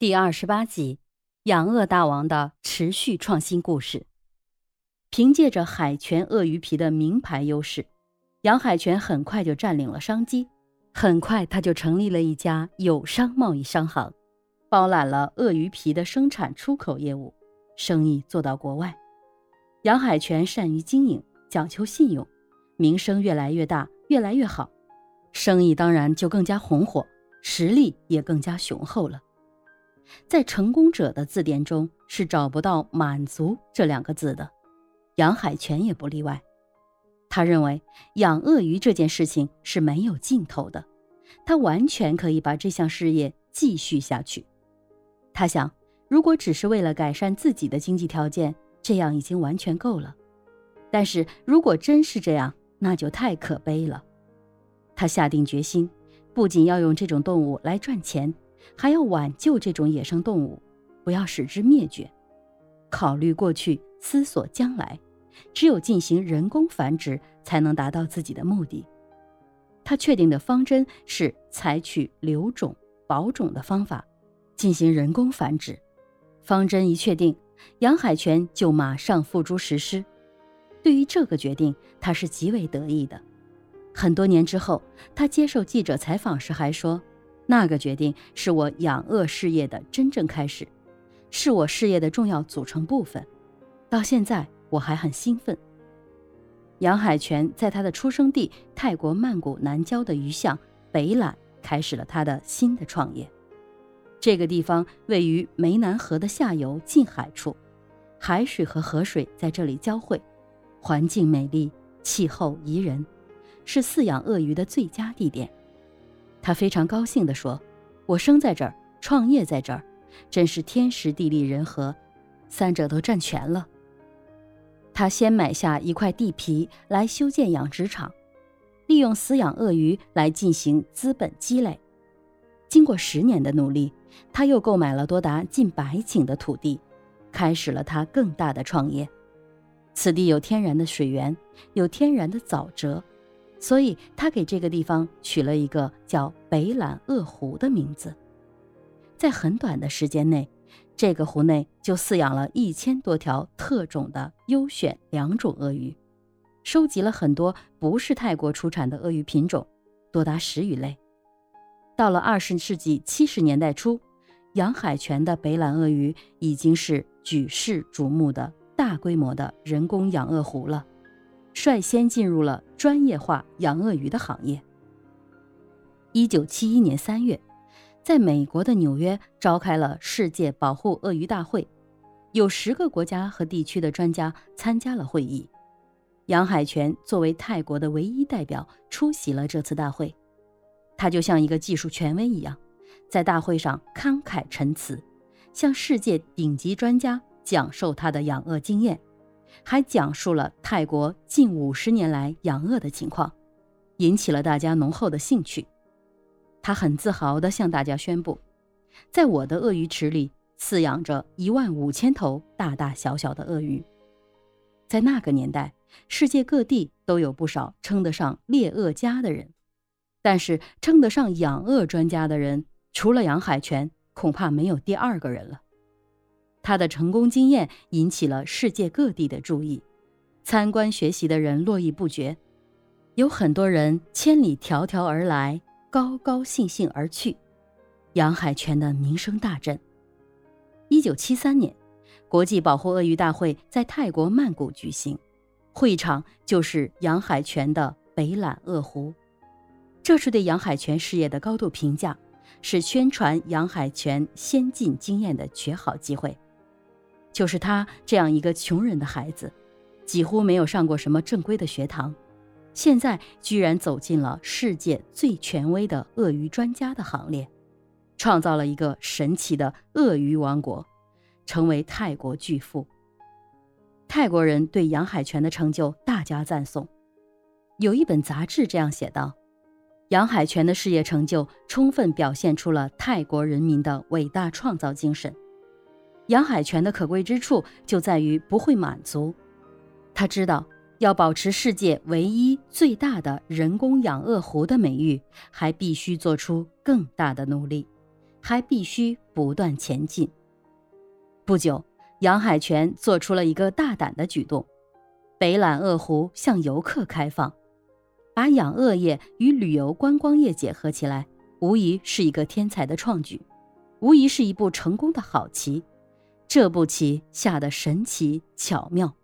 第二十八集，养鳄大王的持续创新故事。凭借着海泉鳄鱼皮的名牌优势，杨海泉很快就占领了商机。很快，他就成立了一家友商贸易商行，包揽了鳄鱼皮的生产出口业务，生意做到国外。杨海泉善于经营，讲求信用，名声越来越大，越来越好，生意当然就更加红火，实力也更加雄厚了。在成功者的字典中是找不到“满足”这两个字的，杨海泉也不例外。他认为养鳄鱼这件事情是没有尽头的，他完全可以把这项事业继续下去。他想，如果只是为了改善自己的经济条件，这样已经完全够了。但是如果真是这样，那就太可悲了。他下定决心，不仅要用这种动物来赚钱。还要挽救这种野生动物，不要使之灭绝。考虑过去，思索将来，只有进行人工繁殖，才能达到自己的目的。他确定的方针是采取留种、保种的方法，进行人工繁殖。方针一确定，杨海泉就马上付诸实施。对于这个决定，他是极为得意的。很多年之后，他接受记者采访时还说。那个决定是我养鳄事业的真正开始，是我事业的重要组成部分。到现在我还很兴奋。杨海泉在他的出生地泰国曼谷南郊的鱼巷北榄开始了他的新的创业。这个地方位于湄南河的下游近海处，海水和河水在这里交汇，环境美丽，气候宜人，是饲养鳄鱼的最佳地点。他非常高兴地说：“我生在这儿，创业在这儿，真是天时地利人和，三者都占全了。”他先买下一块地皮来修建养殖场，利用饲养鳄鱼来进行资本积累。经过十年的努力，他又购买了多达近百顷的土地，开始了他更大的创业。此地有天然的水源，有天然的沼泽。所以，他给这个地方取了一个叫“北榄鳄湖”的名字。在很短的时间内，这个湖内就饲养了一千多条特种的优选两种鳄鱼，收集了很多不是泰国出产的鳄鱼品种，多达十余类。到了二十世纪七十年代初，杨海泉的北榄鳄鱼已经是举世瞩目的大规模的人工养鳄湖了。率先进入了专业化养鳄鱼的行业。一九七一年三月，在美国的纽约召开了世界保护鳄鱼大会，有十个国家和地区的专家参加了会议。杨海泉作为泰国的唯一代表出席了这次大会，他就像一个技术权威一样，在大会上慷慨陈词，向世界顶级专家讲授他的养鳄经验。还讲述了泰国近五十年来养鳄的情况，引起了大家浓厚的兴趣。他很自豪地向大家宣布，在我的鳄鱼池里饲养着一万五千头大大小小的鳄鱼。在那个年代，世界各地都有不少称得上猎鳄家的人，但是称得上养鳄专家的人，除了杨海泉，恐怕没有第二个人了。他的成功经验引起了世界各地的注意，参观学习的人络绎不绝，有很多人千里迢迢而来，高高兴兴而去。杨海泉的名声大振。一九七三年，国际保护鳄鱼大会在泰国曼谷举行，会场就是杨海泉的北榄鳄湖，这是对杨海泉事业的高度评价，是宣传杨海泉先进经验的绝好机会。就是他这样一个穷人的孩子，几乎没有上过什么正规的学堂，现在居然走进了世界最权威的鳄鱼专家的行列，创造了一个神奇的鳄鱼王国，成为泰国巨富。泰国人对杨海泉的成就大加赞颂，有一本杂志这样写道：“杨海泉的事业成就充分表现出了泰国人民的伟大创造精神。”杨海泉的可贵之处就在于不会满足，他知道要保持世界唯一最大的人工养鳄湖的美誉，还必须做出更大的努力，还必须不断前进。不久，杨海泉做出了一个大胆的举动：北揽鄂湖向游客开放，把养鳄业与旅游观光业结合起来，无疑是一个天才的创举，无疑是一步成功的好棋。这步棋下得神奇巧妙。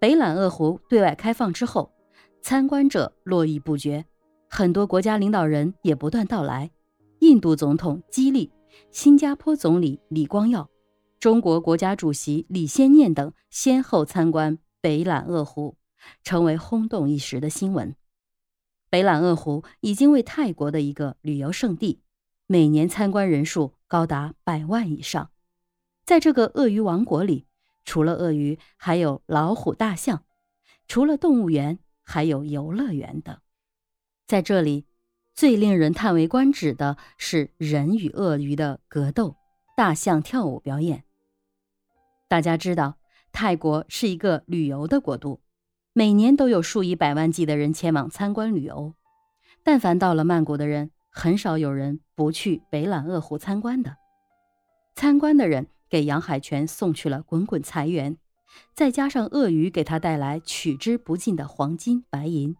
北揽鄂湖对外开放之后，参观者络绎不绝，很多国家领导人也不断到来。印度总统基利、新加坡总理李光耀、中国国家主席李先念等先后参观北揽鄂湖，成为轰动一时的新闻。北揽鄂湖已经为泰国的一个旅游胜地，每年参观人数高达百万以上。在这个鳄鱼王国里，除了鳄鱼，还有老虎、大象；除了动物园，还有游乐园等。在这里，最令人叹为观止的是人与鳄鱼的格斗、大象跳舞表演。大家知道，泰国是一个旅游的国度，每年都有数以百万计的人前往参观旅游。但凡到了曼谷的人，很少有人不去北揽鄂湖参观的。参观的人。给杨海泉送去了滚滚财源，再加上鳄鱼给他带来取之不尽的黄金白银，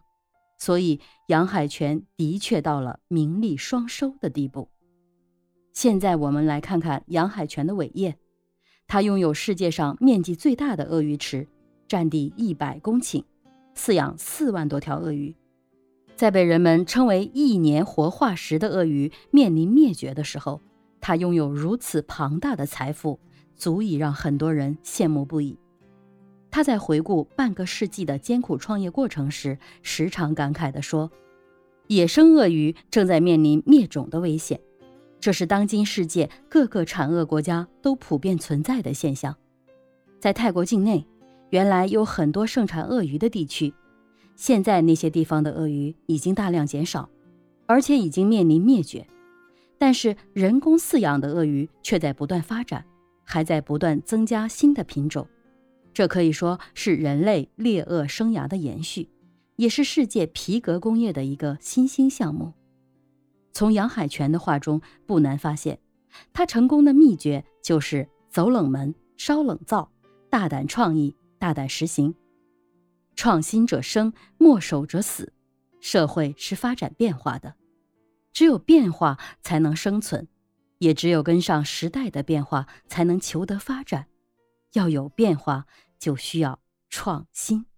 所以杨海泉的确到了名利双收的地步。现在我们来看看杨海泉的伟业，他拥有世界上面积最大的鳄鱼池，占地一百公顷，饲养四万多条鳄鱼。在被人们称为一年活化石的鳄鱼面临灭绝的时候。他拥有如此庞大的财富，足以让很多人羡慕不已。他在回顾半个世纪的艰苦创业过程时，时常感慨地说：“野生鳄鱼正在面临灭种的危险，这是当今世界各个产鳄国家都普遍存在的现象。在泰国境内，原来有很多盛产鳄鱼的地区，现在那些地方的鳄鱼已经大量减少，而且已经面临灭绝。”但是人工饲养的鳄鱼却在不断发展，还在不断增加新的品种，这可以说是人类猎鳄生涯的延续，也是世界皮革工业的一个新兴项目。从杨海泉的话中不难发现，他成功的秘诀就是走冷门、烧冷灶、大胆创意、大胆实行。创新者生，墨守者死。社会是发展变化的。只有变化才能生存，也只有跟上时代的变化才能求得发展。要有变化，就需要创新。